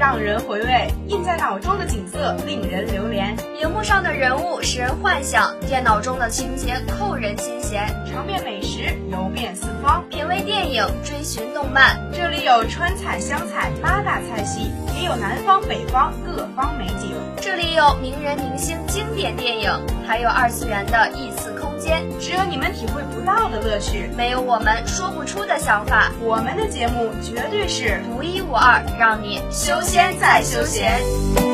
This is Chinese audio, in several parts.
让人回味；印在脑中的景色令人流连；荧幕上的人物使人幻想，电脑中的情节扣人心弦。尝遍美食，游遍四方，品味电影，追寻动漫。这里有川菜、湘菜八大菜系，也有南方、北方各方美景。这里有名人明星经典电影，还有二次元的异次间。只有你们体会不到的乐趣，没有我们说不出的想法。我们的节目绝对是独一无二，让你修仙再修仙。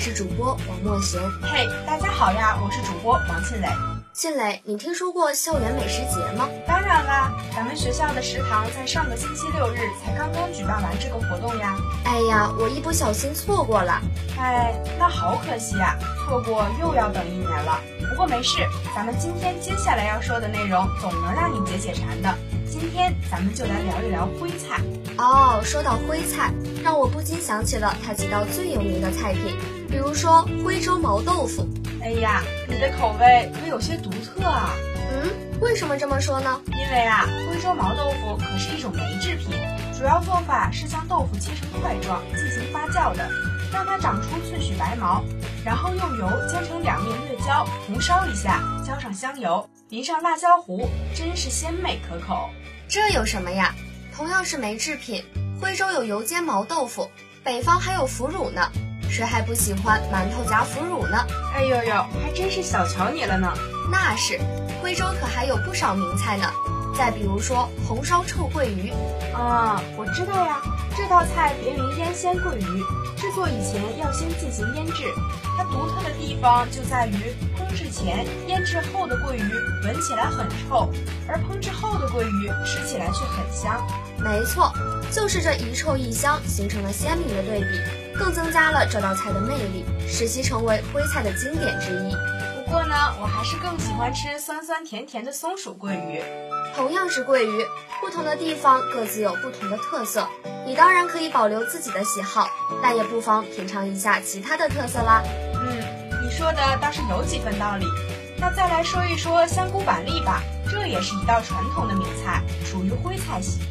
是主播王墨贤。嘿大家好呀，我是主播王庆磊。庆磊，你听说过校园美食节吗？当然啦，咱们学校的食堂在上个星期六日才刚刚举办完这个活动呀。哎呀，我一不小心错过了。哎，那好可惜呀，错过又要等一年了。不过没事，咱们今天接下来要说的内容总能让你解解馋的。今天咱们就来聊一聊徽菜。哦，说到徽菜，让我不禁想起了它几道最有名的菜品，比如说徽州毛豆腐。哎呀，你的口味可有些独特啊。嗯，为什么这么说呢？因为啊，徽州毛豆腐可是一种酶制品，主要做法是将豆腐切成块状进行发酵的，让它长出萃取白毛，然后用油煎成两面月焦，红烧一下，浇上香油，淋上辣椒糊，真是鲜美可口。这有什么呀？同样是酶制品，徽州有油煎毛豆腐，北方还有腐乳呢。谁还不喜欢馒头夹腐乳呢？哎呦呦，还真是小瞧你了呢。那是，徽州可还有不少名菜呢。再比如说红烧臭鳜鱼，啊，我知道呀，这道菜别名腌鲜鳜鱼，制作以前要先进行腌制。它独特的地方就在于烹制前、腌制后的鳜鱼闻起来很臭，而烹制后的鳜鱼吃起来却很香。没错，就是这一臭一香形成了鲜明的对比，更增加了这道菜的魅力，使其成为徽菜的经典之一。不过呢，我还是更喜欢吃酸酸甜甜的松鼠桂鱼。同样是桂鱼，不同的地方各自有不同的特色。你当然可以保留自己的喜好，但也不妨品尝一下其他的特色啦。嗯，你说的倒是有几分道理。那再来说一说香菇板栗吧，这也是一道传统的名菜，属于徽菜系。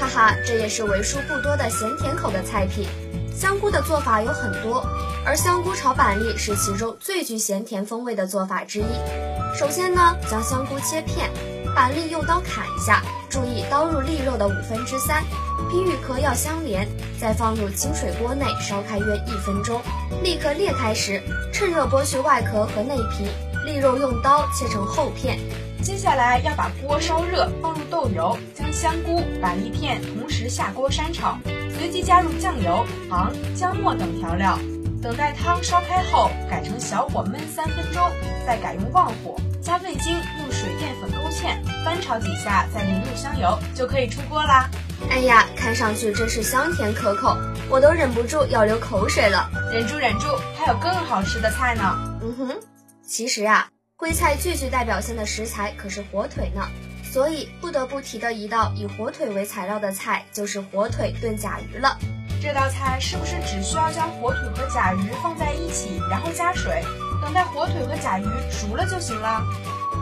哈哈，这也是为数不多的咸甜口的菜品。香菇的做法有很多，而香菇炒板栗是其中最具咸甜风味的做法之一。首先呢，将香菇切片，板栗用刀砍一下，注意刀入栗肉的五分之三，皮与壳要相连，再放入清水锅内烧开约一分钟。立刻裂开时，趁热剥去外壳和内皮，栗肉用刀切成厚片。接下来要把锅烧热，放入豆油，将香菇、板栗片同时下锅翻炒，随即加入酱油、糖、姜末等调料。等待汤烧开后，改成小火焖三分钟，再改用旺火，加味精，用水淀粉勾芡，翻炒几下，再淋入香油，就可以出锅啦。哎呀，看上去真是香甜可口，我都忍不住要流口水了。忍住，忍住，还有更好吃的菜呢。嗯哼，其实啊，徽菜最具代表性的食材可是火腿呢，所以不得不提的一道以火腿为材料的菜就是火腿炖甲鱼了。这道菜是不是只需要将火腿和甲鱼放在一起，然后加水，等待火腿和甲鱼熟了就行了？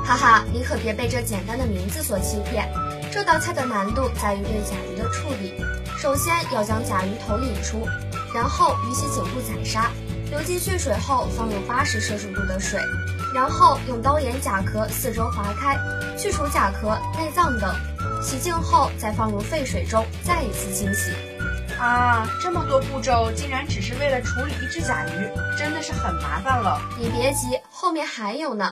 哈哈，你可别被这简单的名字所欺骗。这道菜的难度在于对甲鱼的处理。首先要将甲鱼头引出，然后鱼鳍颈部宰杀，流进血水后放入八十摄氏度的水，然后用刀沿甲壳四周划开，去除甲壳、内脏等。洗净后再放入沸水中，再一次清洗。啊，这么多步骤，竟然只是为了处理一只甲鱼，真的是很麻烦了。你别急，后面还有呢。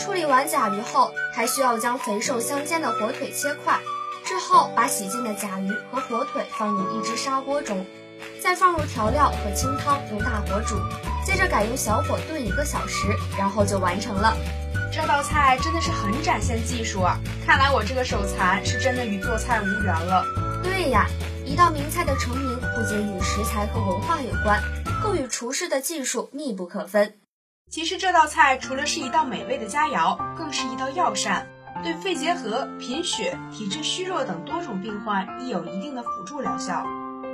处理完甲鱼后，还需要将肥瘦相间的火腿切块，之后把洗净的甲鱼和火腿放入一只砂锅中，再放入调料和清汤，用大火煮，接着改用小火炖一个小时，然后就完成了。这道菜真的是很展现技术啊！看来我这个手残是真的与做菜无缘了。对呀，一道名菜的成名不仅与食材和文化有关，更与厨师的技术密不可分。其实这道菜除了是一道美味的佳肴，更是一道药膳，对肺结核、贫血、体质虚弱等多种病患亦有一定的辅助疗效。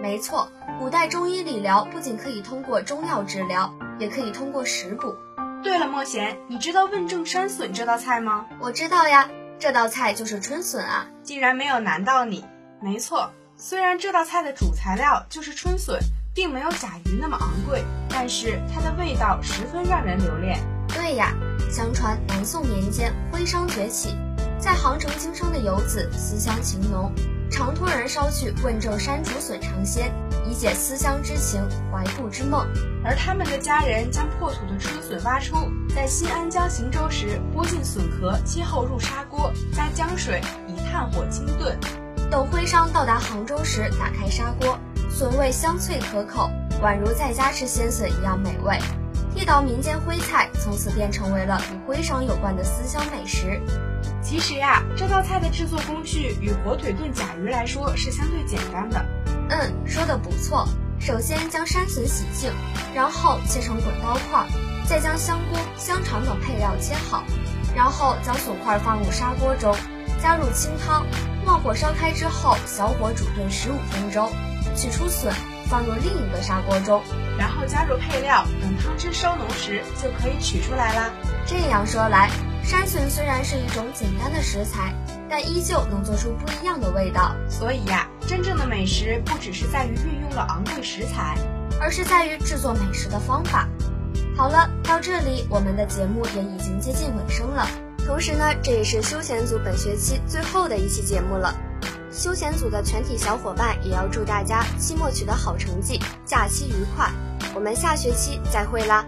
没错，古代中医理疗不仅可以通过中药治疗，也可以通过食补。对了，莫贤，你知道问政山笋这道菜吗？我知道呀，这道菜就是春笋啊，竟然没有难到你。没错，虽然这道菜的主材料就是春笋，并没有甲鱼那么昂贵，但是它的味道十分让人留恋。对呀，相传南宋年间徽商崛起，在杭城经商的游子思乡情浓。常托人捎去问政山竹笋尝鲜，以解思乡之情、怀故之梦。而他们的家人将破土的春笋挖出，在新安江行舟时剥尽笋壳，切后入砂锅，加姜水，以炭火清炖。等徽商到达杭州时，打开砂锅，笋味香脆可口，宛如在家吃鲜笋一样美味。地道民间徽菜从此便成为了与徽商有关的思乡美食。其实呀，这道菜的制作工序与火腿炖甲鱼来说是相对简单的。嗯，说的不错。首先将山笋洗净，然后切成滚刀块，再将香菇、香肠等配料切好，然后将笋块放入砂锅中，加入清汤，旺火烧开之后，小火煮炖十五分钟，取出笋，放入另一个砂锅中，然后加入配料，等汤汁收浓时就可以取出来啦。这样说来。山笋虽然是一种简单的食材，但依旧能做出不一样的味道。所以呀，真正的美食不只是在于运用了昂贵食材，而是在于制作美食的方法。好了，到这里我们的节目也已经接近尾声了。同时呢，这也是休闲组本学期最后的一期节目了。休闲组的全体小伙伴也要祝大家期末取得好成绩，假期愉快。我们下学期再会啦！